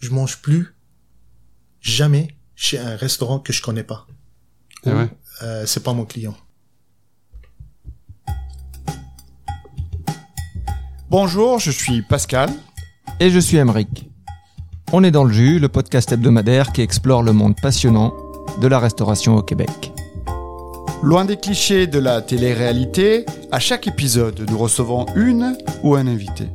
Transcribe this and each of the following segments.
je mange plus jamais chez un restaurant que je connais pas. Ah ouais. Euh, c'est pas mon client. Bonjour, je suis Pascal. Et je suis Emeric. On est dans le jus, le podcast hebdomadaire qui explore le monde passionnant de la restauration au Québec. Loin des clichés de la télé-réalité, à chaque épisode, nous recevons une ou un invité.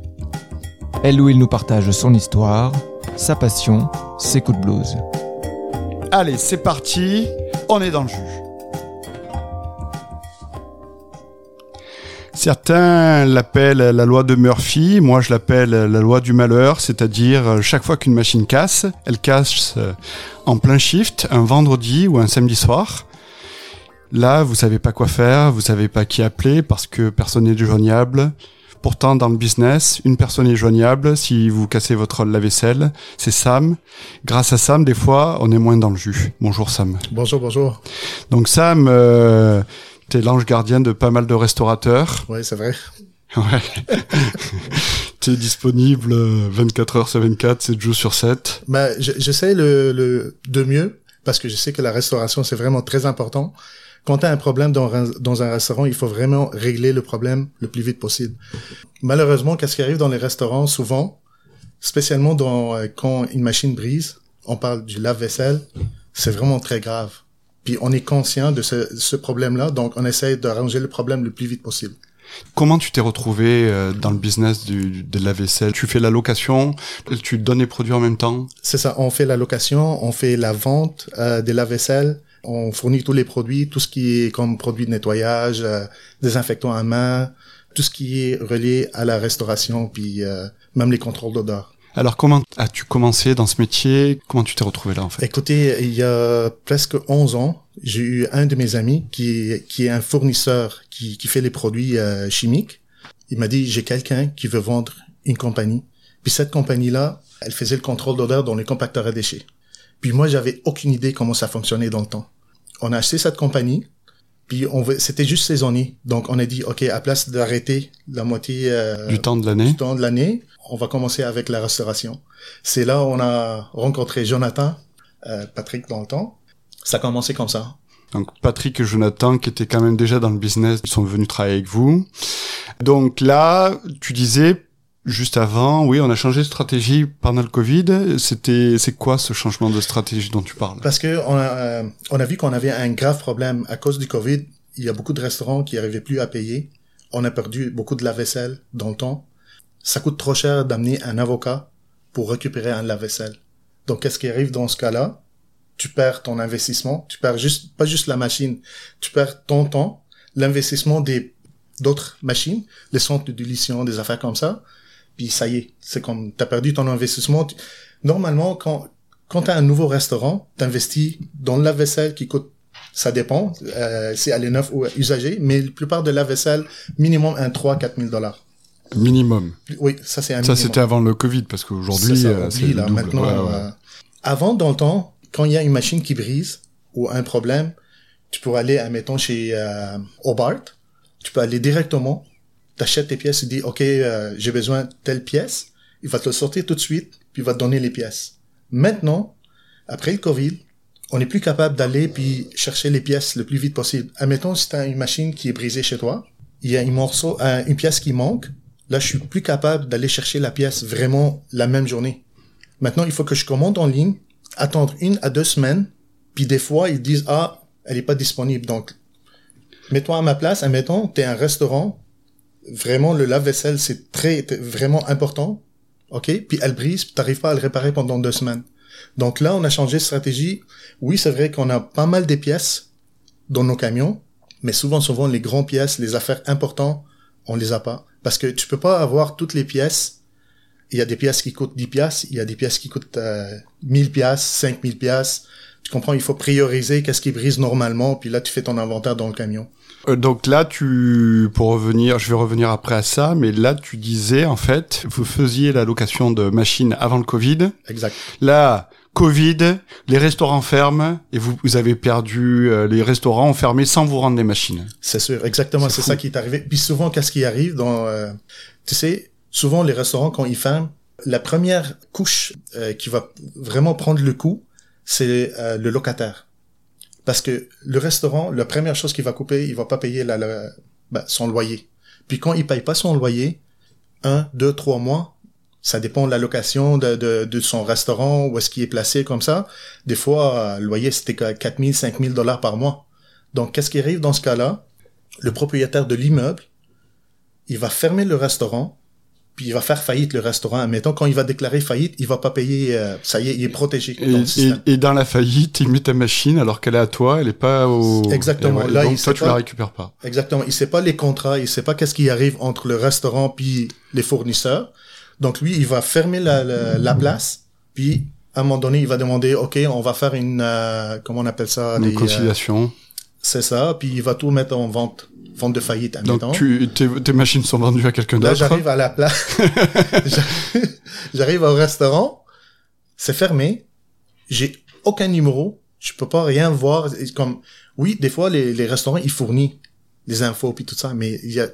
Elle ou il nous partage son histoire, sa passion, ses coups de blues. Allez, c'est parti, on est dans le jus. Certains l'appellent la loi de Murphy, moi je l'appelle la loi du malheur, c'est-à-dire euh, chaque fois qu'une machine casse, elle casse euh, en plein shift, un vendredi ou un samedi soir. Là, vous savez pas quoi faire, vous savez pas qui appeler parce que personne n'est joignable. Pourtant, dans le business, une personne est joignable. Si vous cassez votre lave-vaisselle, c'est Sam. Grâce à Sam, des fois, on est moins dans le jus. Bonjour Sam. Bonjour, bonjour. Donc Sam, euh, t'es l'ange gardien de pas mal de restaurateurs. Oui, c'est vrai. Ouais. t'es disponible 24 heures sur 24, 7 jours sur 7. Ben, je- j'essaie le, le de mieux parce que je sais que la restauration c'est vraiment très important. Quand tu as un problème dans, un- dans un restaurant, il faut vraiment régler le problème le plus vite possible. Malheureusement, qu'est-ce qui arrive dans les restaurants souvent, spécialement dans, euh, quand une machine brise, on parle du lave-vaisselle, c'est vraiment très grave. Puis on est conscient de ce, ce problème-là, donc on essaie d'arranger le problème le plus vite possible. Comment tu t'es retrouvé euh, dans le business du, de la vaisselle? Tu fais la location, tu donnes les produits en même temps? C'est ça, on fait la location, on fait la vente euh, des lave-vaisselle, on fournit tous les produits, tout ce qui est comme produits de nettoyage, euh, désinfectants à main, tout ce qui est relié à la restauration, puis euh, même les contrôles d'odeur. Alors comment as-tu commencé dans ce métier? Comment tu t'es retrouvé là en fait? Écoutez, il y a presque 11 ans, j'ai eu un de mes amis qui, qui est un fournisseur qui, qui fait les produits euh, chimiques. Il m'a dit, j'ai quelqu'un qui veut vendre une compagnie. Puis cette compagnie-là, elle faisait le contrôle d'odeur dans les compacteurs à déchets. Puis moi, j'avais aucune idée comment ça fonctionnait dans le temps. On a acheté cette compagnie, puis on c'était juste saisonnier. Donc on a dit, OK, à place d'arrêter la moitié euh, Du temps de l'année du temps de l'année, on va commencer avec la restauration. C'est là où on a rencontré Jonathan, euh, Patrick dans le temps. Ça a commencé comme ça. Donc Patrick et Jonathan qui étaient quand même déjà dans le business, ils sont venus travailler avec vous. Donc là, tu disais juste avant, oui, on a changé de stratégie pendant le Covid. C'était, c'est quoi ce changement de stratégie dont tu parles? Parce que on a, euh, vu qu'on avait un grave problème à cause du Covid. Il y a beaucoup de restaurants qui n'arrivaient plus à payer. On a perdu beaucoup de lave-vaisselle dans le temps. Ça coûte trop cher d'amener un avocat pour récupérer un lave-vaisselle. Donc, qu'est-ce qui arrive dans ce cas-là? Tu perds ton investissement. Tu perds juste, pas juste la machine. Tu perds ton temps, l'investissement des, d'autres machines, les centres de dilution, des affaires comme ça. Puis ça y est. C'est comme, t'as perdu ton investissement. Normalement, quand, quand tu as un nouveau restaurant, tu investis dans le lave-vaisselle qui coûte, ça dépend, euh, si elle est neuve ou usagée, mais la plupart de lave-vaisselle, minimum un 3 4 000 dollars. Minimum. Oui, ça c'est un Ça c'était avant le Covid parce qu'aujourd'hui euh, c'est le double. maintenant. Ouais, ouais. euh, avant, dans le temps, quand il y a une machine qui brise ou un problème, tu peux aller, admettons, chez euh, Hobart, tu peux aller directement, t'achètes tes pièces, tu dis, OK, euh, j'ai besoin de telle pièce, il va te le sortir tout de suite, puis il va te donner les pièces. Maintenant, après le COVID, on n'est plus capable d'aller puis chercher les pièces le plus vite possible. Admettons, si tu as une machine qui est brisée chez toi, il y a un morceau, une pièce qui manque, là, je suis plus capable d'aller chercher la pièce vraiment la même journée. Maintenant, il faut que je commande en ligne, attendre une à deux semaines, puis des fois, ils disent, ah, elle est pas disponible. Donc, mets-toi à ma place, admettons, t'es un restaurant, vraiment, le lave-vaisselle, c'est très, vraiment important, ok? Puis elle brise, t'arrives pas à le réparer pendant deux semaines. Donc là, on a changé de stratégie. Oui, c'est vrai qu'on a pas mal de pièces dans nos camions, mais souvent, souvent, les grandes pièces, les affaires importantes, on les a pas. Parce que tu peux pas avoir toutes les pièces. Il y a des pièces qui coûtent 10 pièces, il y a des pièces qui coûtent euh, 1000 pièces, 5000 pièces. Tu comprends, il faut prioriser qu'est-ce qui brise normalement, puis là, tu fais ton inventaire dans le camion. Euh, donc là, tu, pour revenir, je vais revenir après à ça, mais là, tu disais, en fait, vous faisiez la location de machines avant le Covid. Exact. Là, Covid, les restaurants ferment et vous, vous avez perdu, euh, les restaurants ont fermé sans vous rendre les machines. C'est sûr, exactement, C'est ça qui est arrivé. Puis souvent, qu'est-ce qui arrive dans, euh, tu sais, souvent les restaurants quand ils ferment, La première couche euh, qui va vraiment prendre le coup, c'est euh, le locataire. Parce que le restaurant, la première chose qu'il va couper, il va pas payer la, ben, son loyer. Puis quand il paye pas son loyer, un, deux, trois mois, ça dépend de la location de, de, de son restaurant, où est-ce qu'il est placé comme ça. Des fois, euh, le loyer, c'était 4 000, 5 000 dollars par mois. Donc, qu'est-ce qui arrive dans ce cas-là? Le propriétaire de l'immeuble, il va fermer le restaurant, puis il va faire faillite le restaurant. Admettons, quand il va déclarer faillite, il va pas payer, euh, ça y est, il est protégé Et, dans le et- système. et dans la faillite, il met ta machine alors qu'elle est à toi, elle est pas au. Exactement. Et Là, donc il toi, tu pas- la récupères pas. Exactement. Il sait pas les contrats, il sait pas qu'est-ce qui arrive entre le restaurant puis les fournisseurs. Donc lui, il va fermer la, la, la place, puis à un moment donné, il va demander, ok, on va faire une, euh, comment on appelle ça, Une des, euh, conciliation. c'est ça, puis il va tout mettre en vente, vente de faillite. Donc tu, tes, tes machines sont vendues à quelqu'un Là, d'autre. j'arrive à la place, J'arrive- au restaurant, c'est fermé, j'ai aucun numéro, je peux pas rien voir. Comme, oui, des fois, les, les restaurants, ils fournissent les infos puis tout ça, mais il y a,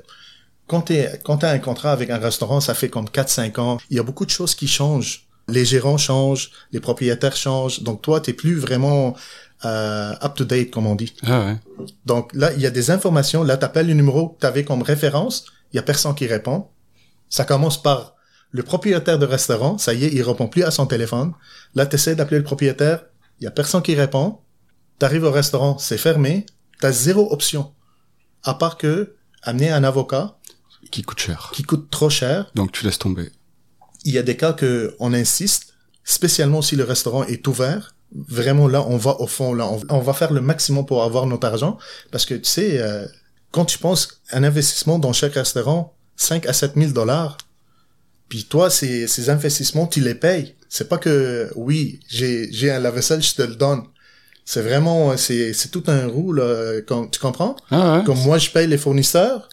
quand t'es, quand t'as un contrat avec un restaurant, ça fait comme 4-5 ans, il y a beaucoup de choses qui changent. Les gérants changent, les propriétaires changent, donc toi, t'es plus vraiment euh, up-to-date, comme on dit. Ah ouais. Donc là, il y a des informations. Là, tu appelles le numéro que tu avais comme référence. Il y a personne qui répond. Ça commence par le propriétaire de restaurant. Ça y est, il répond plus à son téléphone. Là, tu essaies d'appeler le propriétaire. Il y a personne qui répond. Tu arrives au restaurant, c'est fermé. Tu as zéro option. À part que amener un avocat Qui coûte cher. qui coûte trop cher. Donc tu laisses tomber. Il y a des cas que on insiste, spécialement si le restaurant est ouvert. Vraiment là, on va au fond, là, on, on va faire le maximum pour avoir notre argent, parce que tu sais, euh, quand tu penses un investissement dans chaque restaurant, 5 à 7 000 dollars, puis toi, ces, ces investissements, tu les payes. C'est pas que, oui, j'ai, j'ai un lave-vaisselle, je te le donne. C'est vraiment, c'est, c'est tout un là, comme- tu comprends? Ah ouais. Comme moi, je paye les fournisseurs,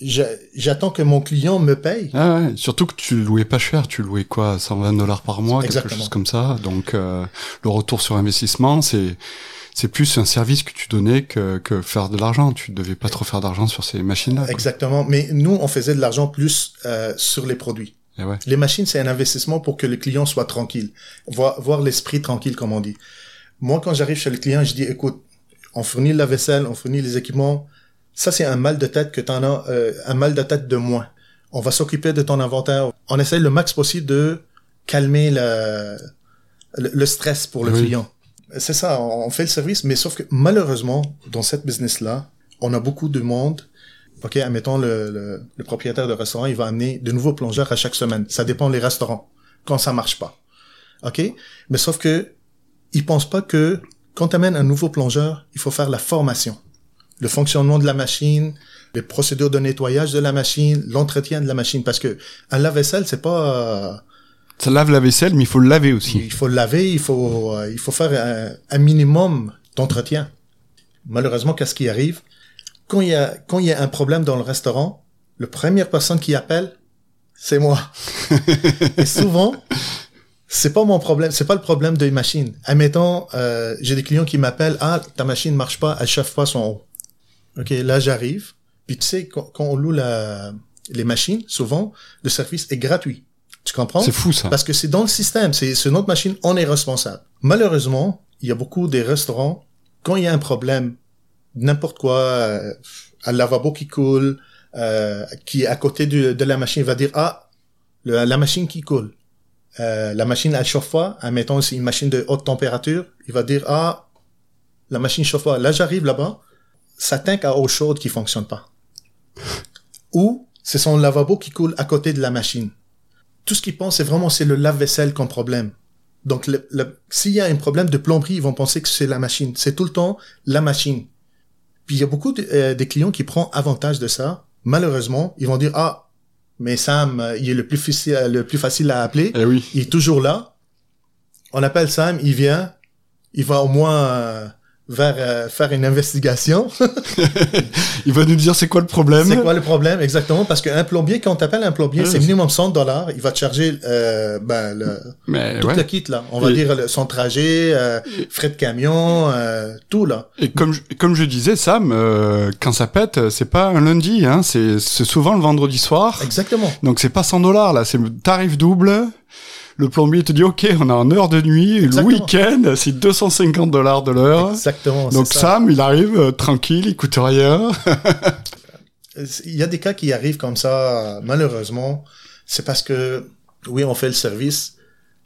j'attends que mon client me paye. Ah ouais. Surtout que tu louais pas cher, tu louais quoi 120 dollars par mois, quelque Exactement. chose comme ça. Donc euh, le retour sur investissement, c'est c'est plus un service que tu donnais que, que faire de l'argent. Tu devais pas trop faire d'argent sur ces machines-là. Exactement. Mais nous, on faisait de l'argent plus euh, sur les produits. Et ouais. Les machines, c'est un investissement pour que le client soit tranquille, voir, voir l'esprit tranquille, comme on dit. Moi, quand j'arrive chez le client, je dis, écoute, on fournit la vaisselle, on fournit les équipements. Ça, c'est un mal de tête que t'en as, euh, un mal de tête de moins. On va s'occuper de ton inventaire. On essaye le max possible de calmer le, le, le stress pour le Oui. client. C'est ça, on fait le service, mais sauf que malheureusement, dans cette business-là, on a beaucoup de monde OK, admettons, le, le, le propriétaire de restaurant, il va amener de nouveaux plongeurs à chaque semaine. Ça dépend des restaurants, quand ça marche pas. OK? Mais sauf que, il pense pas que quand tu amènes un nouveau plongeur, il faut faire la formation. Le fonctionnement de la machine, les procédures de nettoyage de la machine, l'entretien de la machine. Parce que un lave-vaisselle, c'est pas... euh, Ça lave la vaisselle, mais il faut le laver aussi. il faut le laver, il faut, euh, il faut faire un, un minimum d'entretien. Malheureusement, qu'est-ce qui arrive? Quand il y a, quand il y a un problème dans le restaurant, la première personne qui appelle, c'est moi. Et souvent, c'est pas mon problème, c'est pas le problème des machines. Admettons, euh, j'ai des clients qui m'appellent, ah, ta machine marche pas, elle chauffe pas son eau. Ok, là j'arrive. Puis tu sais, quand, quand on loue la, les machines, souvent, le service est gratuit. Tu comprends? C'est fou ça. Parce que c'est dans le système, c'est c'est notre machine, on est responsable. Malheureusement, il y a beaucoup des restaurants, quand il y a un problème, n'importe quoi, euh, un lavabo qui coule, euh, qui est à côté du- de la machine, va dire, ah, le- la machine qui coule. Euh, la machine, elle chauffe pas. Admettons, c'est une machine de haute température. Il va dire, ah, la machine chauffe pas. Là, j'arrive là-bas, tank à eau chaude qui fonctionne pas. Ou, c'est son lavabo qui coule à côté de la machine tout ce qu'ils pensent, c'est vraiment c'est le lave-vaisselle comme problème. Donc, le- le- s'il y a un problème de plomberie, ils vont penser que c'est la machine. C'est tout le temps la machine. Puis il y a beaucoup de, euh, des clients qui prennent avantage de ça. Malheureusement, ils vont dire ah, mais Sam, euh, il est le plus facile, le plus facile à appeler. Eh oui. Il est toujours là. On appelle Sam, il vient. Il va au moins euh, vers euh, faire une investigation. il va nous dire c'est quoi le problème. C'est quoi le problème exactement parce qu'un plombier quand t'appelles un plombier c'est minimum 100 dollars, il va te charger euh, ben le Mais, tout ouais. le kit là. On va Et- dire le- son trajet, euh, frais de camion, euh, tout là. Et comme je, comme je disais, Sam, euh, quand ça pète, c'est pas un lundi, hein, c'est c'est souvent le vendredi soir. Exactement. Donc c'est pas 100 dollars là, c'est tarif double. Le plombier te dit ok, on a en heure de nuit, Exactement. le week-end, c'est 250 dollars de l'heure. Exactement. Donc ça. Sam, il arrive euh, tranquille, il coûte rien. Il y a des cas qui arrivent comme ça, malheureusement. C'est parce que, oui, on fait le service.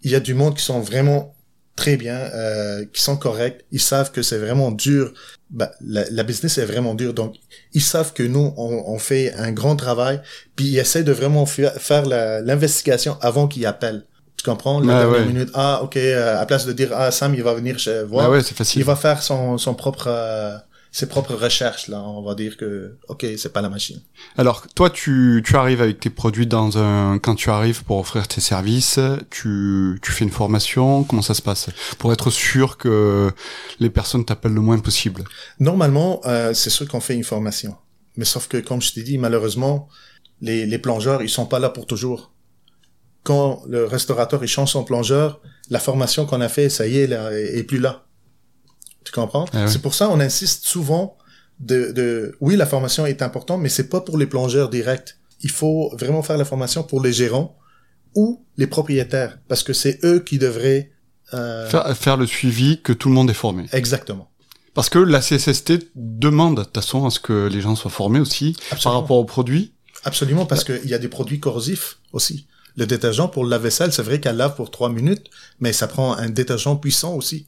Il y a du monde qui sont vraiment très bien, euh, qui sont corrects. Ils savent que c'est vraiment dur. Bah, la, la business est vraiment dure. Donc, ils savent que nous, on, on fait un grand travail. Puis, ils essaient de vraiment fa- faire la- l'investigation avant qu'ils appellent. Tu comprends? La Ouais, dernière ouais. minute. Ah, OK. euh, à place de dire, ah, Sam, il va venir chez voir. Ah ouais, c'est Il facile. va faire son, son propre, euh, ses propres recherches, là. On va dire que, OK, c'est pas la machine. Alors toi, tu, tu arrives avec tes produits dans un quand tu arrives pour offrir tes services, tu, tu fais une formation. Comment ça se passe? Pour être sûr que les personnes t'appellent le moins possible Normalement, euh, c'est sûr qu'on fait une formation. Mais sauf que, comme je t'ai dit, malheureusement, les, les plongeurs, ils sont pas là pour toujours. Quand le restaurateur, il change son plongeur, la formation qu'on a fait, ça y est, là, est, est plus là. Tu comprends? Ah ouais. C'est pour ça on insiste souvent de, de, oui, la formation est importante, mais c'est pas pour les plongeurs directs. Il faut vraiment faire la formation pour les gérants ou les propriétaires, parce que c'est eux qui devraient, euh, faire, faire le suivi que tout le monde est formé. exactement. Parce que la CSST demande de toute façon à ce que les gens soient formés aussi par rapport aux produits. Absolument, parce qu'il y a des produits corrosifs aussi. Le détergent pour le lave-vaisselle, c'est vrai qu'elle lave pour trois minutes, mais ça prend un détergent puissant aussi.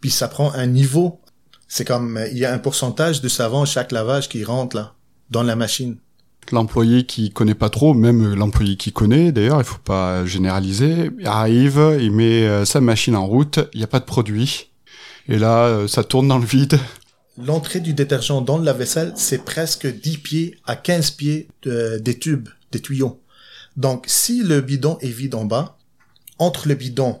Puis ça prend un niveau. C'est comme, euh, il y a un pourcentage de savon à chaque lavage qui rentre là, dans la machine. L'employé qui connaît pas trop, même l'employé qui connaît, d'ailleurs, il faut pas généraliser, arrive, il met euh, sa machine en route, il n'y a pas de produit. Et là, euh, ça tourne dans le vide. L'entrée du détergent dans le lave-vaisselle, c'est presque 10 pieds à 15 pieds de- des tubes, des tuyaux. Donc, si le bidon est vide en bas, entre le bidon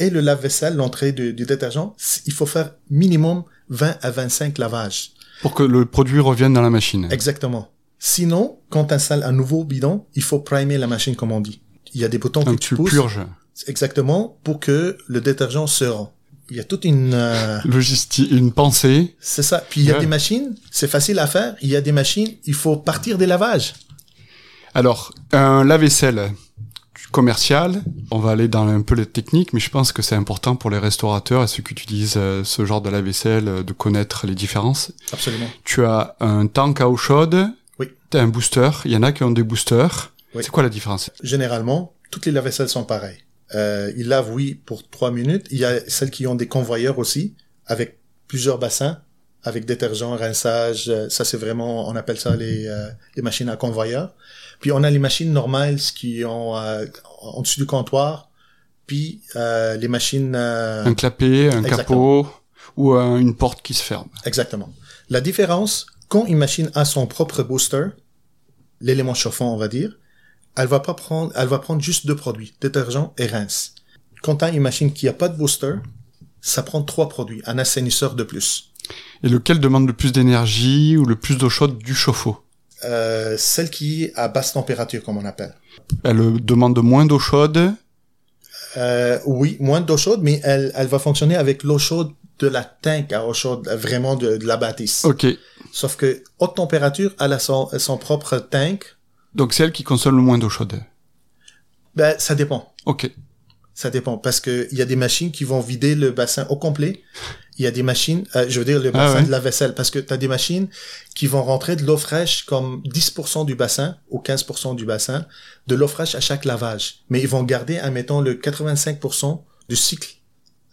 et le lave-vaisselle, l'entrée du, du détergent, il faut faire minimum 20 à 25 lavages. Pour que le produit revienne dans la machine. Exactement. Sinon, quand tu installes un nouveau bidon, il faut primer la machine, comme on dit. Il y a des boutons que Donc tu tu pousses. purges. Exactement, pour que le détergent se rend. Il y a toute une... euh, Logistique, une pensée. C'est ça. Puis il y a Ouais. des machines, c'est facile à faire. Il y a des machines, il faut partir des lavages. Alors, un lave-vaisselle commercial, on va aller dans un peu les techniques, mais je pense que c'est important pour les restaurateurs et ceux qui utilisent euh, ce genre de lave-vaisselle euh, de connaître les différences. Absolument. Tu as un tank à eau chaude, Oui. tu as un booster, il y en a qui ont des boosters. Oui. C'est quoi la différence? Généralement, toutes les lave-vaisselles sont pareilles. Euh, ils lavent, oui, pour trois minutes. Il y a celles qui ont des convoyeurs aussi, avec plusieurs bassins, avec détergent, rinçage. euh, Ça, c'est vraiment, on appelle ça les, euh, les machines à convoyeur. Puis on a les machines normales qui ont euh, en dessous du comptoir. Puis euh, les machines... euh, Un clapet, un Exactement. capot ou euh, une porte qui se ferme. Exactement. La différence, quand une machine a son propre booster, l'élément chauffant, on va dire, elle va pas prendre, elle va prendre juste deux produits, détergent et rince. Quand tu as une machine qui a pas de booster, ça prend trois produits, un assainisseur de plus. Et lequel demande le plus d'énergie ou le plus d'eau chaude du chauffe-eau? Euh, celle qui est à basse température, comme on appelle. Elle demande moins d'eau chaude. Euh, oui, moins d'eau chaude, mais elle, elle va fonctionner avec l'eau chaude de la tank à eau chaude, vraiment de, de la bâtisse. Ok. Sauf que haute température, elle a son, son propre tank. Donc c'est elle qui consomme le moins d'eau chaude. Ben, ça dépend. Ok. Ça dépend parce que il y a des machines qui vont vider le bassin au complet. Il y a des machines, euh, je veux dire le Ah bassin ouais. de la vaisselle parce que tu as des machines qui vont rentrer de l'eau fraîche comme 10% du bassin ou 15% du bassin de l'eau fraîche à chaque lavage. Mais ils vont garder, admettons, le 85% du cycle.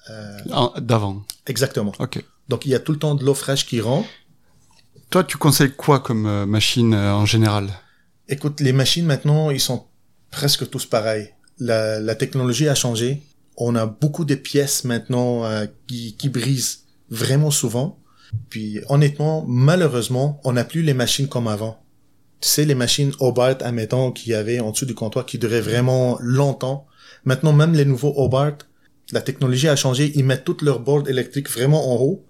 Euh, D'avant. exactement. Ok. Donc il y a tout le temps de l'eau fraîche qui rentre. Toi, tu conseilles quoi comme euh, machine euh, en général? Écoute, les machines maintenant, ils sont presque tous pareils. La, la technologie a changé. On a beaucoup de pièces maintenant euh, qui, qui brisent vraiment souvent. Puis honnêtement, malheureusement, on n'a plus les machines comme avant. Tu sais, les machines Hobart, admettons, qu'il y avait en dessous du comptoir qui duraient vraiment longtemps. Maintenant, même les nouveaux Hobart, la technologie a changé. Ils mettent toutes leurs boards électriques vraiment en haut.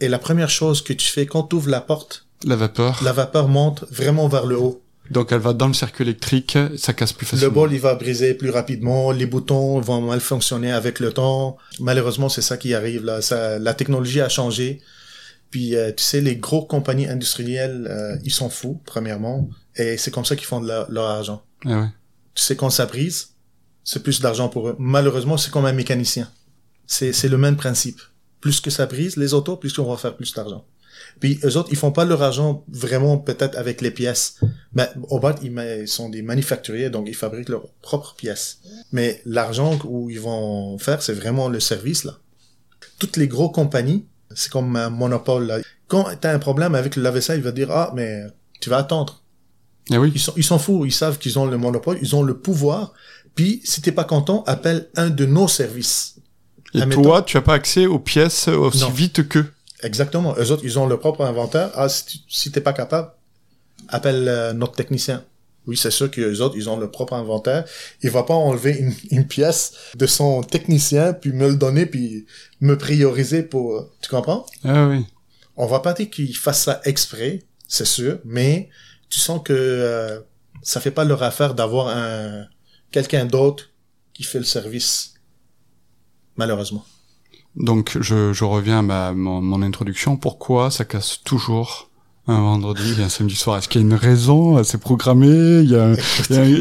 Et la première chose que tu fais quand tu ouvres la porte, La vapeur. la vapeur monte vraiment vers le haut. Donc elle va dans le circuit électrique, ça casse plus Le facilement. bol, il va briser plus rapidement. Les boutons vont mal fonctionner avec le temps. Malheureusement, c'est ça qui arrive là. Ça, la technologie a changé. Puis, euh, tu sais, les gros compagnies industrielles, euh, ils sont fous, premièrement. Et c'est comme ça qu'ils font de la- leur argent. Ah ouais. Tu sais, quand ça brise, c'est plus d'argent pour eux. Malheureusement, c'est comme un mécanicien. C'est, c'est le même principe. Plus que ça brise, les autos, plus qu'on va faire plus d'argent. Puis, eux autres, ils font pas leur argent vraiment peut-être avec les pièces. Mais ils, ma- ils sont des manufacturiers, donc ils fabriquent leurs propres pièces. Mais l'argent où ils vont faire, c'est vraiment le service, là. Toutes les grosses compagnies, c'est comme un monopole, là. Quand t'as un problème avec le lave-vaisselle, il va dire, ah, mais tu vas attendre. Ah oui. Ils ils sont fous, ils savent qu'ils ont le monopole, ils ont le pouvoir. Puis, si t'es pas content, appelle un de nos services. Et Admettons- toi, tu as pas accès aux pièces aussi Non. vite que. Exactement. Eux autres, ils ont leur propre inventaire. Ah, si, tu- si t'es pas capable, appelle euh, notre technicien. Oui, c'est sûr qu'eux autres, ils ont leur propre inventaire. Il va pas enlever une, une pièce de son technicien, puis me le donner, puis me prioriser pour... Tu comprends? Ah oui. On va pas dire qu'ils fassent ça exprès, c'est sûr, mais tu sens que euh, ça fait pas leur affaire d'avoir un quelqu'un d'autre qui fait le service. Malheureusement. Donc je, je reviens à ma, mon, mon introduction. Pourquoi ça casse toujours un vendredi et un samedi soir? Est-ce qu'il y a une raison? C'est programmé? Il y a,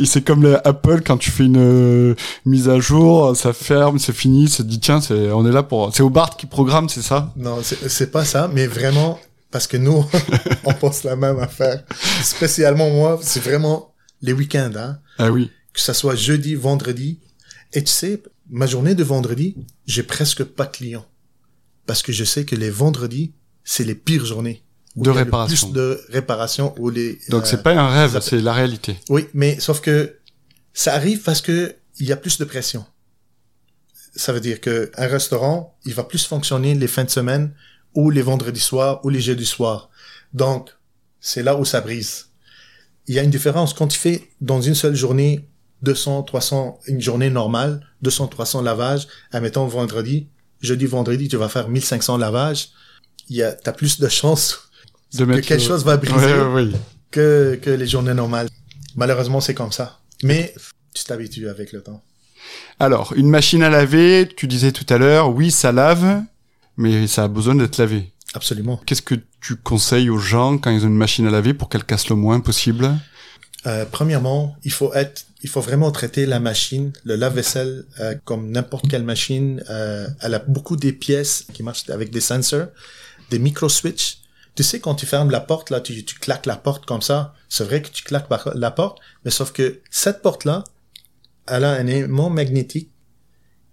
c'est comme le Apple quand tu fais une euh, mise à jour, ça ferme, c'est fini, c'est dit tiens, c'est on est là pour. C'est Hobart qui programme, c'est ça? Non, c'est c'est pas ça, mais vraiment parce que nous, on pense la même affaire. Spécialement moi, c'est vraiment les week-ends, hein. Ah oui. Que ça soit jeudi, vendredi. Et tu sais, ma journée de vendredi, j'ai presque pas de clients. Parce que je sais que les vendredis, c'est les pires journées. De réparation. Plus de réparation les... Donc euh, c'est pas un rêve, c'est la réalité. Oui, mais sauf que ça arrive parce que il y a plus de pression. Ça veut dire que un restaurant, il va plus fonctionner les fins de semaine ou les vendredis soirs ou les jeudis soirs. Donc, c'est là où ça brise. Il y a une différence quand tu fais dans une seule journée 200, 300, une journée normale, 200, 300 lavages, admettons vendredi, jeudi, vendredi, tu vas faire 1500 lavages. Il y a, t'as plus de chances De que quelque le- chose va briser Ouais, ouais, ouais. que, que les journées normales. Malheureusement, c'est comme ça. Mais tu t'habitues avec le temps. Alors, une machine à laver, tu disais tout à l'heure, oui, ça lave, mais ça a besoin d'être lavé. Absolument. Qu'est-ce que tu conseilles aux gens quand ils ont une machine à laver pour qu'elle casse le moins possible? Euh, premièrement, il faut être, il faut vraiment traiter la machine, le lave-vaisselle, euh, comme n'importe quelle machine. Euh, elle a beaucoup des pièces qui marchent avec des sensors, des micro-switches. Tu sais, quand tu fermes la porte, là, tu, tu claques la porte comme ça. C'est vrai que tu claques la porte, mais sauf que cette porte-là, elle a un aimant magnétique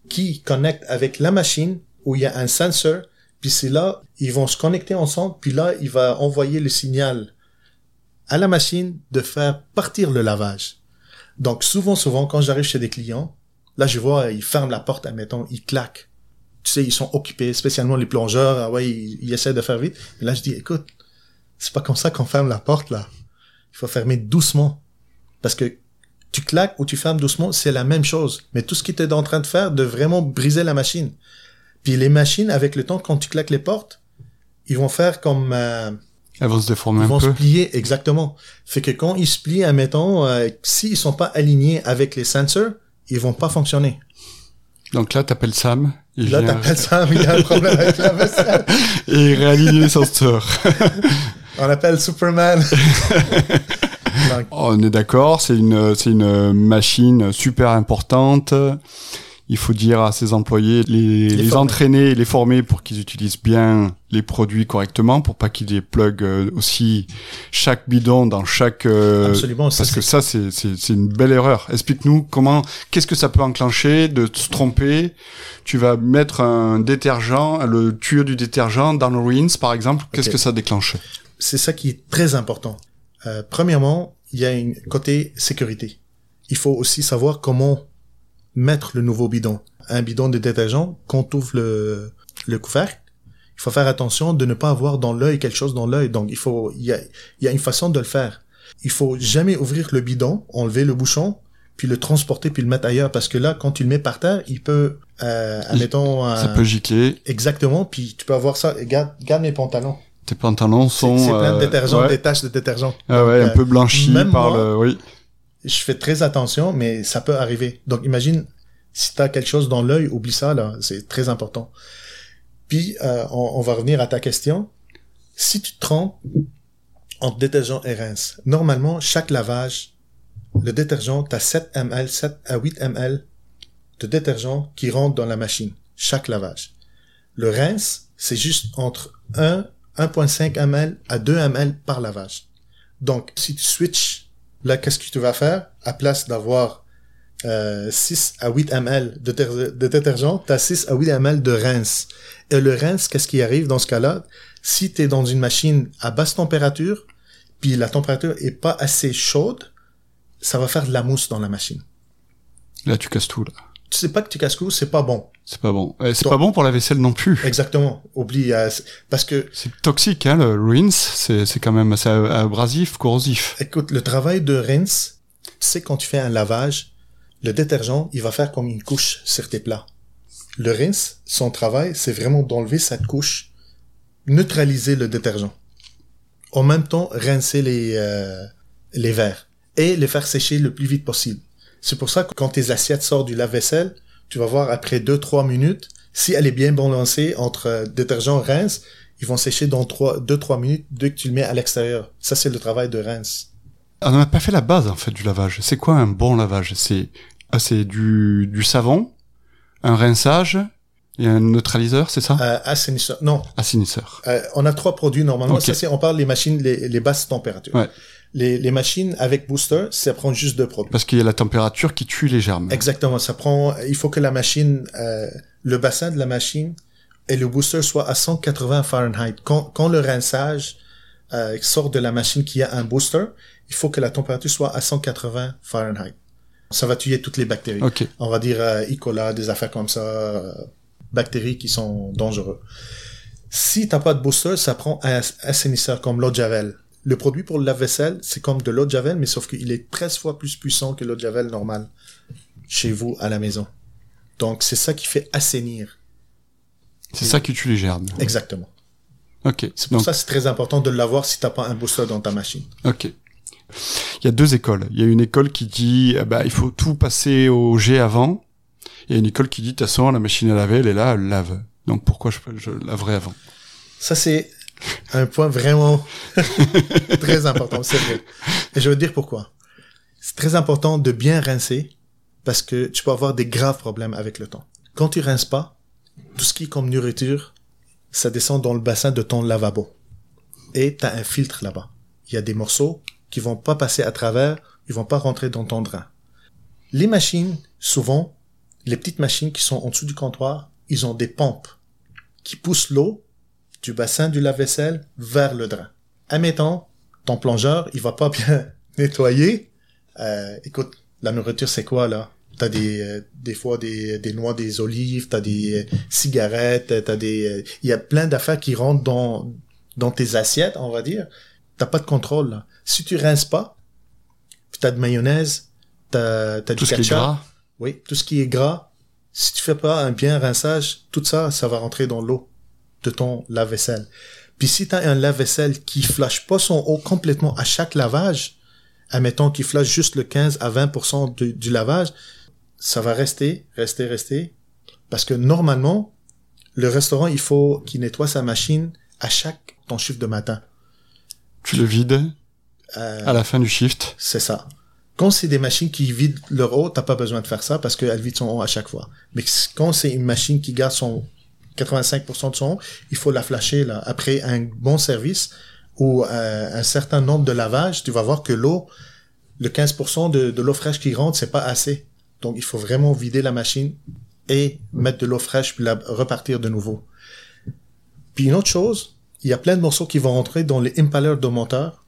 qui connecte avec la machine où il y a un sensor. Puis c'est là, ils vont se connecter ensemble. Puis là, il va envoyer le signal à la machine de faire partir le lavage. Donc souvent, souvent, quand j'arrive chez des clients, là je vois, ils ferment la porte, admettons, ils claquent. Tu sais, ils sont occupés, spécialement les plongeurs, ah ouais, ils, essaient de faire vite. Et là je dis, écoute, c'est pas comme ça qu'on ferme la porte là. Il faut fermer doucement. Parce que tu claques ou tu fermes doucement, c'est la même chose. Mais tout ce qui était en train de faire, de vraiment briser la machine. Puis les machines, avec le temps, quand tu claques les portes, ils vont faire comme... euh, Elles vont se déformer ils un vont se plier, exactement. Fait que quand ils se plient, admettons, euh, s'ils sont pas alignés avec les sensors, ils vont pas fonctionner. Donc là, t'appelles Sam. Il Là, vient t'appelles ça, il y a un problème avec la vaisselle. et il réaligne les senseurs. On appelle Superman. Donc, On est d'accord, c'est une, c'est une machine super importante. Il faut dire à ses employés, les, les, entraîner et les former pour qu'ils utilisent bien les produits correctement, pour pas qu'ils dépluguent euh, aussi chaque bidon dans chaque... euh, absolument. ça, Parce que ça, c'est, c'est, c'est une belle erreur. Explique-nous comment, qu'est-ce que ça peut enclencher de se tromper? Tu vas mettre un détergent, le tuyau du détergent dans le rinse, par exemple. Qu'est-ce que ça déclenche? C'est ça qui est très important. Euh, premièrement, il y a un côté sécurité. Il faut aussi savoir comment mettre le nouveau bidon. Un bidon de détergent, quand ouvre le, le couvercle, il faut faire attention de ne pas avoir dans l'œil quelque chose dans l'œil. Donc, il faut, il y a, y a une façon de le faire. Il faut jamais ouvrir le bidon, enlever le bouchon, puis le transporter, puis le mettre ailleurs. Parce que là, quand tu le mets par terre, il peut, euh, admettons... Ça euh, peut gicler. Exactement, puis tu peux avoir ça. Regarde, regarde mes pantalons. Tes pantalons sont... c'est plein de euh, détergent, ouais. des taches de détergent. Ah ouais, Donc, un euh, peu blanchi même par moi, le... Oui. Je fais très attention, mais ça peut arriver. Donc imagine si tu as quelque chose dans l'œil, oublie ça là, c'est très important. Puis euh, on, on va revenir à ta question. Si tu te trompes entre détergent et rince, normalement chaque lavage, le détergent, tu as 7 ml, 7 à 8 ml de détergent qui rentre dans la machine, chaque lavage. Le rince, c'est juste entre 1, 1.5 ml à 2 ml par lavage. Donc, si tu switches, là, qu'est-ce que tu vas faire? À place d'avoir euh, 6 à 8 ml de, de détergent, tu as 6 à 8 ml de rince. Et le rince, qu'est-ce qui arrive dans ce cas-là? Si tu es dans une machine à basse température, puis la température est pas assez chaude, ça va faire de la mousse dans la machine. Là, tu casses tout, là. Tu sais pas que tu casses tout, c'est pas bon. C'est pas bon. Euh, c'est Donc- pas bon pour la vaisselle non plus. Exactement. Oublie, euh, c'est- parce que C'est toxique, hein, le rinse. C'est, c'est quand même assez abrasif, corrosif. Écoute, le travail de rince, c'est quand tu fais un lavage, le détergent, il va faire comme une couche sur tes plats. Le rince, son travail, c'est vraiment d'enlever cette couche, neutraliser le détergent. En même temps, rincer les, euh, les verres et les faire sécher le plus vite possible. C'est pour ça que quand tes assiettes sortent du lave-vaisselle, tu vas voir après 2-3 minutes, si elle est bien balancée entre euh, détergent et rince, ils vont sécher dans 2-3 minutes dès que tu le mets à l'extérieur. Ça, c'est le travail de rince. On n'a pas fait la base, en fait, du lavage. C'est quoi un bon lavage? C'est, ah, c'est du, du savon, un rinçage et un neutraliseur, c'est ça? Euh, assainisseur. Non, Assainisseur. euh, on a trois produits normalement. Ça, on parle des machines, les, les basses températures. Ouais. Les, les machines avec booster, ça prend juste deux produits. Parce qu'il y a la température qui tue les germes. Exactement. Ça prend, il faut que la machine, euh, le bassin de la machine et le booster soient à 180 Fahrenheit. Quand, quand le rinçage euh, sort de la machine qui a un booster, il faut que la température soit à 180 Fahrenheit. Ça va tuer toutes les bactéries. Ok. on va dire euh, E. coli, des affaires comme ça, euh, bactéries qui sont dangereux. Si t'as pas de booster, ça prend un assainisseur comme l'eau de Javel. Le produit pour le lave-vaisselle, c'est comme de l'eau de Javel, mais sauf qu'il est 13 fois plus puissant que l'eau de Javel normale chez vous à la maison. Donc c'est ça qui fait assainir. C'est ça qui tue les germes. Exactement. Ok. C'est pour Donc, ça c'est très important de l'avoir si t'as pas un booster dans ta machine. ok. Il y a deux écoles. Il y a une école qui dit, eh ben, il faut tout passer au jet avant. Il y a une école qui dit, de toute façon, la machine à laver, elle est là, elle lave. Donc pourquoi je, je laverai avant? Ça, c'est un point vraiment très important, c'est vrai. Et je veux dire pourquoi. C'est très important de bien rincer parce que tu peux avoir des graves problèmes avec le temps. Quand tu rinces pas, tout ce qui est comme nourriture, ça descend dans le bassin de ton lavabo. Et tu un filtre là-bas. Il y a des morceaux qui vont pas passer à travers, ils vont pas rentrer dans ton drain. Les machines, souvent, les petites machines qui sont en dessous du comptoir, ils ont des pompes qui poussent l'eau du bassin du lave-vaisselle vers le drain. Admettons, ton plongeur, il va pas bien nettoyer. Euh, écoute, la nourriture, c'est quoi, là? T'as des, euh, des fois des, des noix, des olives, t'as des euh, cigarettes, t'as des, euh, il y a plein d'affaires qui rentrent dans, dans tes assiettes, on va dire. T'as pas de contrôle, là. Si tu rinces pas, puis t'as de mayonnaise, t'as, t'as Tout du ce qui est ketchup, gras. oui, tout ce qui est gras, si tu fais pas un bien rinçage, tout ça, ça va rentrer dans l'eau de ton lave-vaisselle. Puis si tu as un lave-vaisselle qui flash pas son eau complètement à chaque lavage, admettons qu'il flash juste le 15 à 20% du, du lavage, ça va rester, rester, rester. Parce que normalement, le restaurant, il faut qu'il nettoie sa machine à chaque ton chiffre de matin. Tu le vides Euh, à la fin du shift? C'est ça. Quand c'est des machines qui vident leur eau, t'as pas besoin de faire ça parce qu'elle vide son eau à chaque fois. Mais quand c'est une machine qui garde son 85% de son il faut la flasher. Après un bon service ou euh, un certain nombre de lavages, tu vas voir que l'eau, le 15% de, l'eau fraîche qui rentre, c'est pas assez. Donc il faut vraiment vider la machine et mettre de l'eau fraîche puis la repartir de nouveau. Puis une autre chose, il y a plein de morceaux qui vont rentrer dans les impaleurs de moteur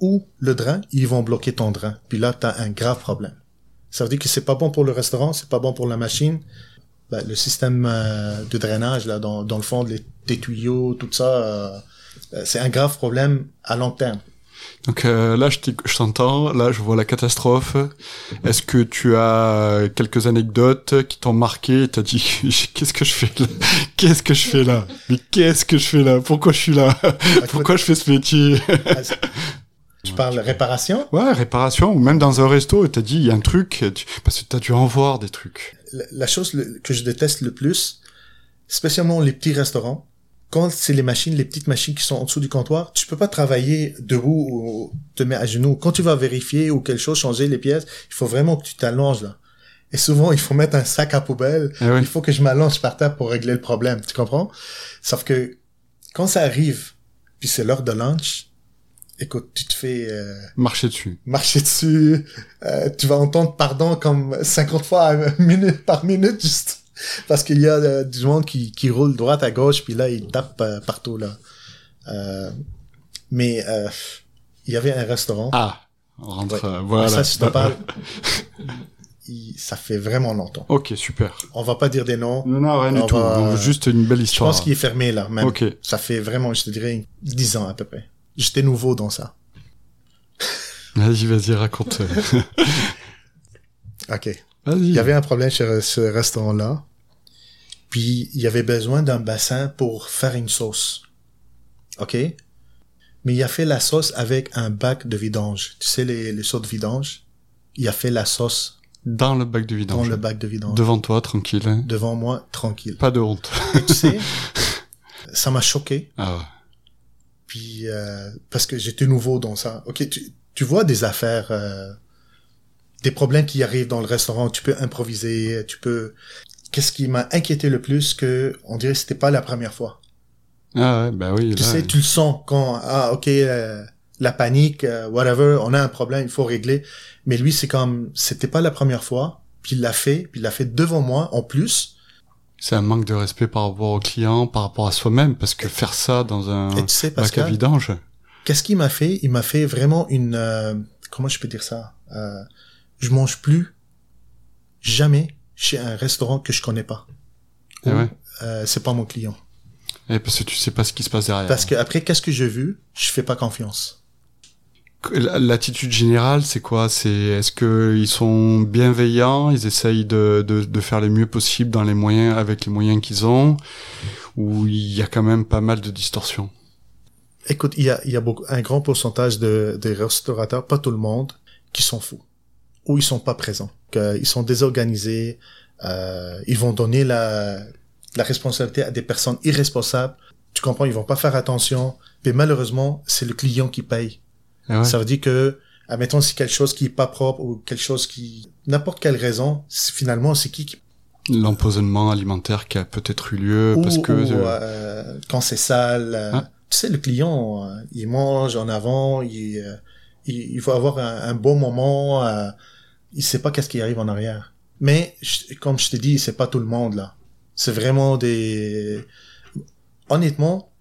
ou le drain, ils vont bloquer ton drain. Puis là, tu as un grave problème. Ça veut dire que c'est pas bon pour le restaurant, c'est pas bon pour la machine. Ben, le système euh, de drainage, là, dans, dans le fond, les, tes tuyaux, tout ça, euh, euh, c'est un grave problème à long terme. Donc euh, là, je t'entends, là, je vois la catastrophe. Est-ce que tu as quelques anecdotes qui t'ont marqué et t'as dit, qu'est-ce que je fais là? Qu'est-ce que je fais là? Mais qu'est-ce que je fais là? Pourquoi je suis là? Pourquoi je fais ce métier? Ah, c'est- Tu parles réparation? Ouais, réparation, ou même dans un resto, t'as dit, il y a un truc, tu- parce que t'as dû en voir des trucs. La, chose que je déteste le plus, spécialement les petits restaurants, quand c'est les machines, les petites machines qui sont en dessous du comptoir, tu peux pas travailler debout ou te mettre à genoux. Quand tu vas vérifier ou quelque chose, changer les pièces, il faut vraiment que tu t'allonges là. Et souvent, il faut mettre un sac à poubelle. Ouais. Il faut que je m'allonge par terre pour régler le problème. Tu comprends? Sauf que quand ça arrive, puis c'est l'heure de lunch, écoute, tu te fais euh, Marcher dessus. marcher dessus, euh, tu vas entendre pardon comme 50 fois minute par minute juste parce qu'il y a euh, du monde qui, qui roule droite à gauche puis là il tape euh, partout là. Mais il y avait un restaurant. Ah, on rentre, Ouais. voilà. Ça, je te parle. il- ça fait vraiment longtemps. Ok, super. On va pas dire des noms. Non, non, rien du tout. va- Donc, Juste une belle Je histoire. pense qu'il est fermé là même. Ok. Ça fait vraiment, je te dirais, 10 ans à peu près. J'étais nouveau dans ça. Vas-y, vas-y, raconte. Ok. vas-y. Il y avait un problème chez ce restaurant-là. Puis, il y avait besoin d'un bassin pour faire une sauce. OK? Mais il a fait la sauce avec un bac de vidange. Tu sais, les, les de vidange? Il a fait la sauce Dans le bac de dans vidange. le bac de vidange. Devant toi, tranquille. hein. Devant moi, tranquille. Pas de honte. Et tu sais, ça m'a choqué. Ah ouais. Puis, euh, parce que j'étais nouveau dans ça. OK, tu, tu vois des affaires, euh, des problèmes qui arrivent dans le restaurant, tu peux improviser, tu peux... Qu'est-ce qui m'a inquiété le plus que on dirait que c'était pas la première fois. Ah ouais, bah oui. Tu là, sais, tu le sens quand ah ok euh, la panique, euh, whatever, on a un problème, il faut régler. Mais lui c'est comme c'était pas la première fois, puis il l'a fait, puis il l'a fait devant moi en plus. C'est un manque de respect par rapport au client, par rapport à soi-même, parce que faire ça dans un Et tu sais bac à vidange. qu'est-ce qu'il m'a fait? Il m'a fait vraiment une euh, comment je peux dire ça? Euh, Je mange plus jamais chez un restaurant que je connais pas. Eh Ou, ouais. euh, c'est pas mon client. Et parce que tu sais pas ce qui se passe derrière. Parce que après qu'est-ce que j'ai vu? Je fais pas confiance. L'attitude générale, c'est quoi? C'est est-ce que ils sont bienveillants, ils essayent de, de, faire le mieux possible dans les moyens avec les moyens qu'ils ont, ou il y a quand même pas mal de distorsions? Écoute, il y a, y a un grand pourcentage de, des restaurateurs, pas tout le monde, qui sont fous. Ou ils sont pas présents. Que, ils sont désorganisés. Euh, ils vont donner la, la responsabilité à des personnes irresponsables. Tu comprends, ils vont pas faire attention. Mais malheureusement, c'est le client qui paye. Ouais. Ça veut dire que, admettons, si quelque chose qui est pas propre ou quelque chose qui, n'importe quelle raison, finalement, c'est qui qui L'empoisonnement alimentaire qui a peut-être eu lieu ou, parce que ou, euh, quand c'est sale, euh, Hein? tu sais, le client, euh, il mange en avant, il, il, il faut avoir un, un bon moment, il sait pas qu'est-ce qui arrive en arrière. Mais, je- comme je te dis, c'est pas tout le monde, là. C'est vraiment des... Honnêtement,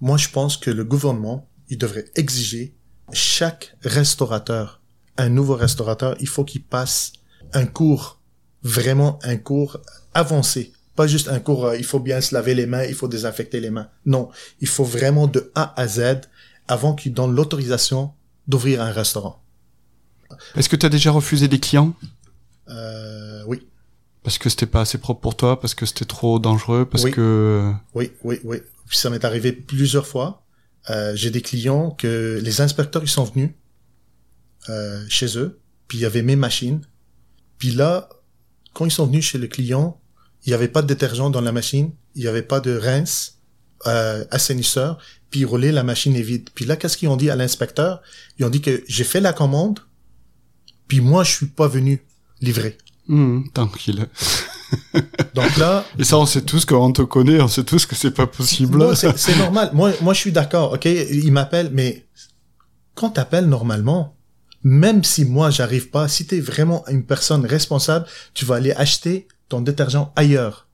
moi, je pense que le gouvernement, il devrait exiger chaque restaurateur, un nouveau restaurateur, il faut qu'il passe un cours, vraiment un cours avancé. Pas juste un cours, euh, il faut bien se laver les mains, il faut désinfecter les mains. Non, il faut vraiment de A à Z avant qu'il donne l'autorisation d'ouvrir un restaurant. est-ce que tu as déjà refusé des clients? Euh, oui, parce que c'était pas assez propre pour toi, parce que c'était trop dangereux, parce Oui. que oui, oui, oui. Puis ça m'est arrivé plusieurs fois. Euh, J'ai des clients que les inspecteurs ils sont venus euh, chez eux, puis il y avait mes machines. Puis là, quand ils sont venus chez le client, il n'y avait pas de détergent dans la machine, il n'y avait pas de rince, euh, assainisseur, puis roulaient, la machine est vide. Puis là, qu'est-ce qu'ils ont dit à l'inspecteur? Ils ont dit que j'ai fait la commande, puis moi, je suis pas venu livrer. Hum, tranquille. Donc là, Et ça, on sait tous quand on te connaît, on sait tous que c'est pas possible. Non, c'est normal. Moi, moi, je suis d'accord. Ok, il m'appelle, mais quand t'appelles normalement, même si moi j'arrive pas, si t'es vraiment une personne responsable, tu vas aller acheter ton détergent ailleurs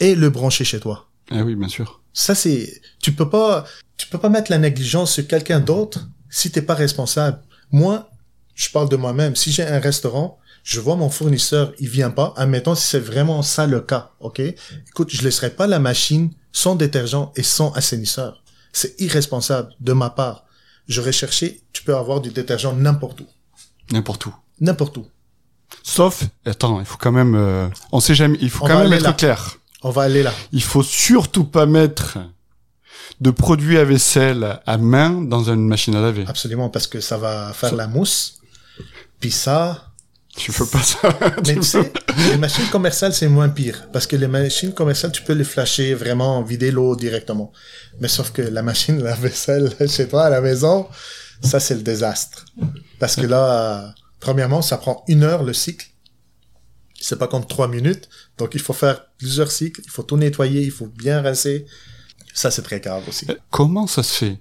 et le brancher chez toi. Eh oui, bien sûr. Ça c'est, tu peux pas, tu peux pas mettre la négligence sur quelqu'un d'autre si t'es pas responsable. Moi, je parle de moi-même. Si j'ai un restaurant, je vois mon fournisseur, il vient pas. Admettons si c'est vraiment ça le cas, ok? Écoute, je laisserai pas la machine sans détergent et sans assainisseur. C'est irresponsable de ma part. j'aurais cherché, tu peux avoir du détergent n'importe où. N'importe où. N'importe où. Sauf, attends, il faut quand même, euh, on sait jamais, il faut On quand même être là. clair. On va aller là. Il faut surtout pas mettre de produits à vaisselle à main dans une machine à laver. Absolument, parce que ça va faire la mousse. Puis ça, Tu veux pas ça. mais tu sais, les machines commerciales, c'est moins pire. Parce que les machines commerciales, tu peux les flasher, vraiment vider l'eau directement. Mais sauf que la machine, la vaisselle, chez toi, à la maison, ça, c'est le désastre. Parce que là, euh, premièrement, ça prend une heure le cycle. C'est pas comme trois minutes. Donc, il faut faire plusieurs cycles. Il faut tout nettoyer. Il faut bien rincer. Ça, c'est très grave aussi. Comment ça se fait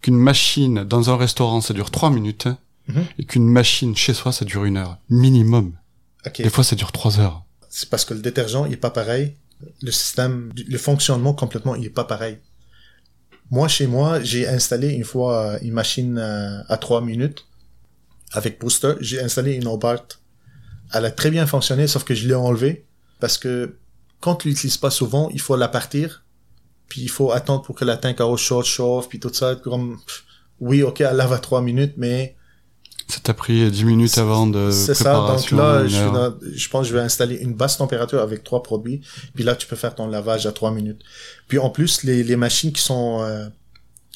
qu'une machine dans un restaurant ça dure trois minutes Mhm. et qu'une machine chez soi ça dure une heure minimum. Des fois ça dure trois heures. C'est parce que le détergent, il est pas pareil. Le système, le fonctionnement complètement, il est pas pareil. Moi, chez moi, j'ai installé une fois euh, une machine euh, à 3 minutes avec booster. J'ai installé une Hobart. Elle a très bien fonctionné, sauf que je l'ai enlevée parce que quand tu l'utilises pas souvent, il faut la partir. Puis il faut attendre pour que la tank à eau chaude chauffe, puis tout ça. Comme, pff, oui, ok, elle lave à 3 minutes, mais Ça t'a pris dix minutes avant de c'est ça. Donc là, je, dans- pense que je vais installer une basse température avec trois produits. Puis là, tu peux faire ton lavage à trois minutes. Puis en plus, les, les machines qui sont euh,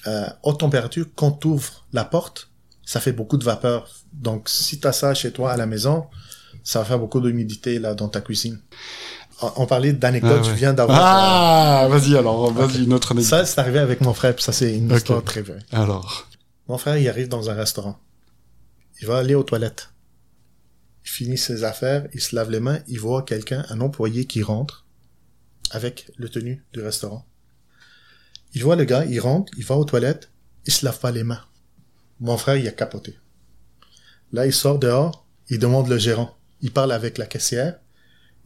euh, haute température, quand tu ouvres la porte, ça fait beaucoup de vapeur. Donc si tu as ça chez toi à la maison, ça va faire beaucoup d'humidité là dans ta cuisine. On, on parlait d'anecdotes, Ah, je viens d'avoir... Ah, vas-y alors, vas-y une autre euh, anecdote. ça, c'est arrivé avec mon frère, puis ça, c'est une Ok. histoire très vraie. Alors, Mon frère, il arrive dans un restaurant. Il va aller aux toilettes. Il finit ses affaires, il se lave les mains, il voit quelqu'un, un employé qui rentre avec le tenue du restaurant. Il voit le gars, il rentre, il va aux toilettes, il se lave pas les mains. Mon frère, il a capoté. Là, il sort dehors, il demande le gérant. Il parle avec la caissière,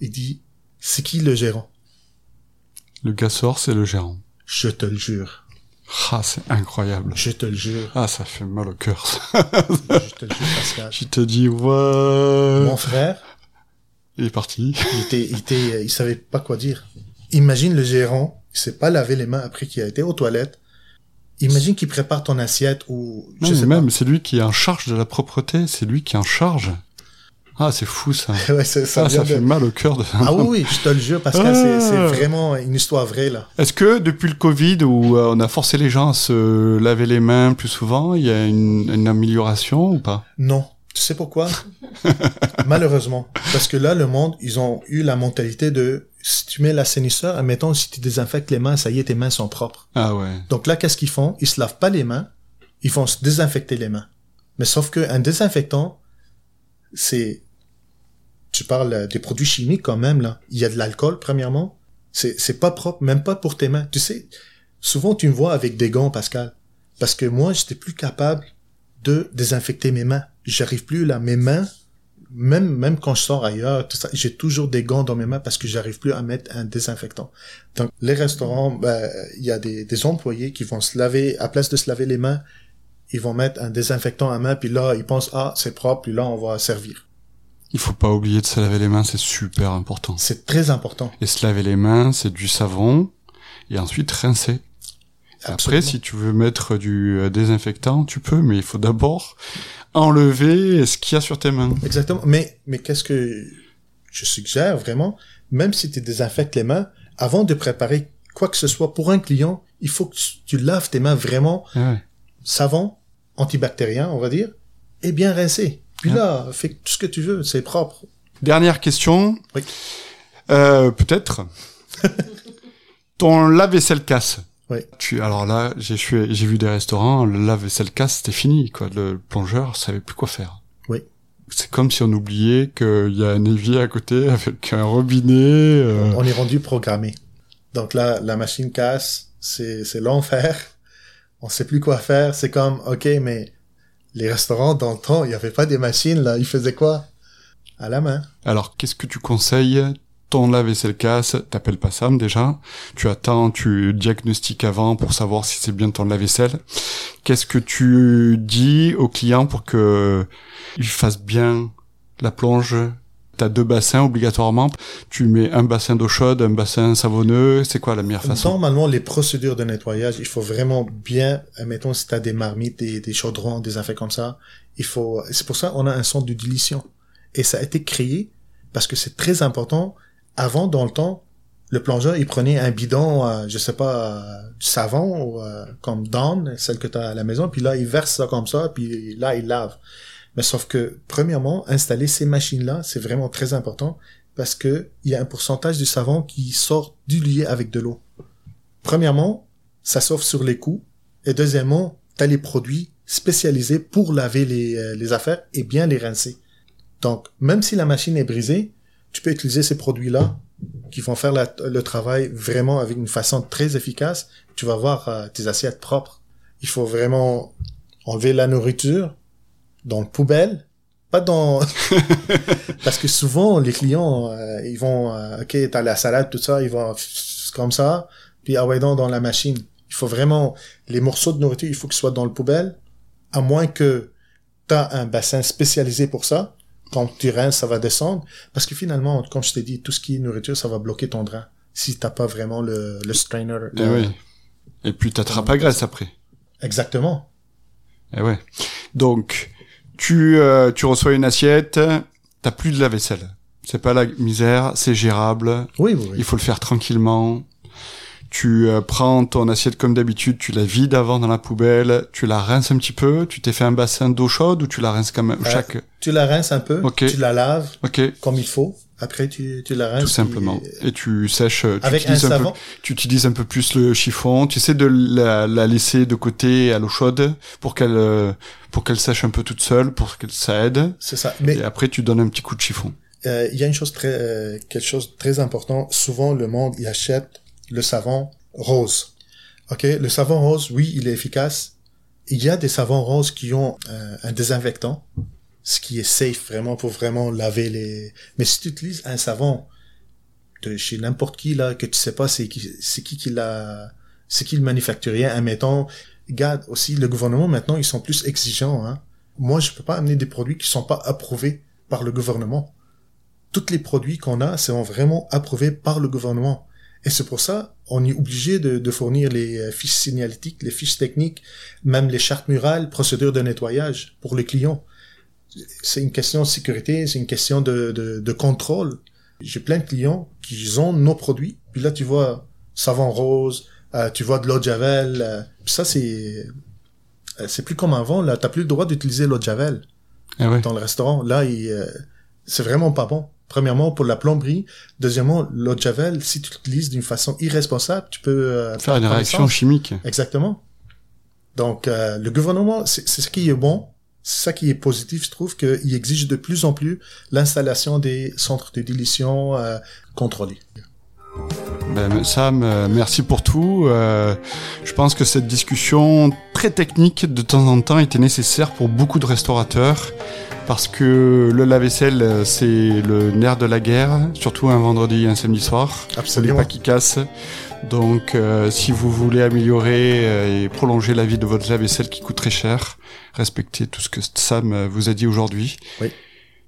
il dit, c'est qui le gérant? le gars sort, c'est le gérant. Je te le jure. Ah, c'est incroyable. Je te le jure. Ah, ça fait mal au cœur. ça. Je te le jure, Pascal. Je te dis, ouais. Mon frère, Il est parti. Il était, il était, il savait pas quoi dire. Imagine le gérant, il s'est pas lavé les mains après qu'il a été aux toilettes. Imagine qu'il prépare ton assiette ou, je Non, mais sais même, c'est lui qui est en charge de la propreté. C'est lui qui est en charge. Ah, c'est fou ça. Ouais, ça vient ça de- fait mal au cœur de. Ah oui, oui, je te le jure, Pascal, c'est, Ah. c'est vraiment une histoire vraie, là. Est-ce que depuis le Covid où euh, on a forcé les gens à se laver les mains plus souvent, il y a une, une amélioration ou pas? Non. Tu sais pourquoi? Malheureusement. Parce que là, le monde, ils ont eu la mentalité de, si tu mets l'assainisseur, admettons, si tu désinfectes les mains, ça y est, tes mains sont propres. Ah ouais. Donc là, qu'est-ce qu'ils font? Ils se lavent pas les mains, ils vont se désinfecter les mains. Mais sauf que un désinfectant, c'est, tu parles euh, des produits chimiques quand même, là. Il y a de l'alcool, premièrement. C'est, pas propre, même pas pour tes mains. Tu sais, souvent tu me vois avec des gants, Pascal. Parce que moi, j'étais plus capable de désinfecter mes mains. J'arrive plus là, mes mains, même, même quand je sors ailleurs, tout ça, j'ai toujours des gants dans mes mains parce que j'arrive plus à mettre un désinfectant. Donc, les restaurants, ben, il y a des, des employés qui vont se laver, à place de se laver les mains, ils vont mettre un désinfectant à main, puis là, ils pensent, ah, c'est propre, puis là, on va servir. Il faut pas oublier de se laver les mains, c'est super important. C'est très important. Et se laver les mains, c'est du savon et ensuite rincer. Après, si tu veux mettre du euh, désinfectant, tu peux, mais il faut d'abord enlever ce qu'il y a sur tes mains. Exactement. Mais, mais qu'est-ce que je suggère vraiment? Même si tu désinfectes les mains, avant de préparer quoi que ce soit pour un client, il faut que tu, tu laves tes mains vraiment Ouais. savon, antibactérien, on va dire, et bien rincé. Puis là, fais tout ce que tu veux, c'est propre. Dernière question. Oui. Euh, peut-être. Ton lave-vaisselle casse. Oui. Tu, alors là, j'ai vu des restaurants, le lave-vaisselle casse, c'était fini, quoi. Le plongeur savait plus quoi faire. Oui. C'est comme si on oubliait qu'il y a un évier à côté avec un robinet. euh, On est rendu programmé. Donc là, la machine casse, c'est, c'est l'enfer. On sait plus quoi faire. C'est comme, ok, mais les restaurants, temps, il n'y avait pas des machines, là. Ils faisaient quoi? À la main. Alors, qu'est-ce que tu conseilles? Ton lave-vaisselle casse, t'appelles pas Sam déjà. Tu attends, tu diagnostiques avant pour savoir si c'est bien ton lave-vaisselle. Qu'est-ce que tu dis au client pour que il fasse bien la plonge tu as deux bassins obligatoirement. Tu mets un bassin d'eau chaude, un bassin savonneux. C'est quoi la meilleure façon? Normalement, les procédures de nettoyage, il faut vraiment bien, mettons, si tu as des marmites, des, chaudrons, des affaires comme ça, il faut, c'est pour ça qu'on a un centre de dilution. Et ça a été créé parce que c'est très important. Avant, dans le temps, le plongeur, il prenait un bidon, euh, je sais pas, euh, du savon, ou, euh, comme Dawn, celle que tu as à la maison, puis là, il verse ça comme ça, puis là, il lave. Mais sauf que, premièrement, installer ces machines-là, c'est vraiment très important parce que il y a un pourcentage du savon qui sort dilué avec de l'eau. Premièrement, ça sauve sur les coûts. Et deuxièmement, tu as les produits spécialisés pour laver les, les affaires et bien les rincer. Donc, même si la machine est brisée, tu peux utiliser ces produits-là qui vont faire le travail vraiment avec une façon très efficace. Tu vas voir euh, tes assiettes propres. Il faut vraiment enlever la nourriture dans le poubelle, pas dans parce que souvent les clients euh, ils vont euh, ok t'as la salade tout ça ils vont comme ça puis ah ouais dans, dans la machine. Il faut vraiment les morceaux de nourriture il faut qu'ils soient dans le poubelle à moins que t'as un bassin spécialisé pour ça quand tu rinces, ça va descendre. Parce que finalement, comme je t'ai dit, tout ce qui est nourriture, ça va bloquer ton drap. Si t'as pas vraiment le, le strainer. Et, eh oui. Et puis t'attrapes la graisse après. Exactement. Et eh ouais. Donc, tu, euh, tu reçois une assiette, t'as plus de la vaisselle. C'est pas la misère, c'est gérable. Oui, oui, oui. Il faut le faire tranquillement tu euh, prends ton assiette comme d'habitude, tu la vides avant dans la poubelle, tu la rinces un petit peu, tu t'es fait un bassin d'eau chaude ou tu la rinces quand même chaque Tu la rinces un peu, tu la laves comme il faut. Après tu, tu la rinces tout simplement et, tu sèches tu avec utilises un, peu tu utilises un peu plus le chiffon, tu essaies de la, la laisser de côté à l'eau chaude pour qu'elle euh, pour qu'elle sèche un peu toute seule pour que ça aide. C'est ça. Mais et après tu donnes un petit coup de chiffon. Il y a une chose très quelque chose de très important, souvent le monde il achète le savon rose. OK, le savon rose, oui, il est efficace. Il y a des savons roses qui ont euh, un désinfectant, ce qui est safe vraiment pour vraiment laver les. Mais si tu utilises un savon de chez n'importe qui là que tu sais pas c'est qui c'est qui qui l'a c'est qui le manufacturier, admettons, regarde aussi le gouvernement maintenant ils sont plus exigeants. Hein. Moi je peux pas amener des produits qui sont pas approuvés par le gouvernement. Tous les produits qu'on a sont vraiment approuvés par le gouvernement. Et c'est pour ça, on est obligé de, de, fournir les euh, fiches signalétiques, les fiches techniques, même les chartes murales, procédures de nettoyage pour les clients. C'est une question de sécurité, c'est une question de, de, de contrôle. J'ai plein de clients qui ont nos produits, puis là tu vois savon rose, euh, tu vois de l'eau de javel, euh, ça c'est c'est plus comme avant là, t'as plus le droit d'utiliser l'eau de javel ah dans le restaurant. Là, c'est vraiment pas bon. Premièrement, pour la plomberie. Deuxièmement, l'eau de javel, si tu l'utilises d'une façon irresponsable, tu peux euh, faire une réaction chimique. Exactement. Donc, euh, le gouvernement, c'est ce qui est bon, ça qui est positif, je trouve, qu'il exige de plus en plus l'installation des centres de dilution euh, contrôlés. Ben, Sam, merci pour tout. je pense que cette discussion très technique de temps en temps était nécessaire pour beaucoup de restaurateurs parce que le lave-vaisselle, euh, c'est le nerf de la guerre, surtout un vendredi et un samedi soir. Absolument. Pas qui casse. Donc, euh, si vous voulez améliorer euh, et prolonger la vie de votre lave-vaisselle qui coûte très cher, respectez tout ce que Sam vous a dit aujourd'hui. Oui.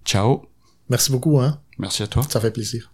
Ciao. Merci beaucoup. Hein. Merci à toi. Ça fait plaisir.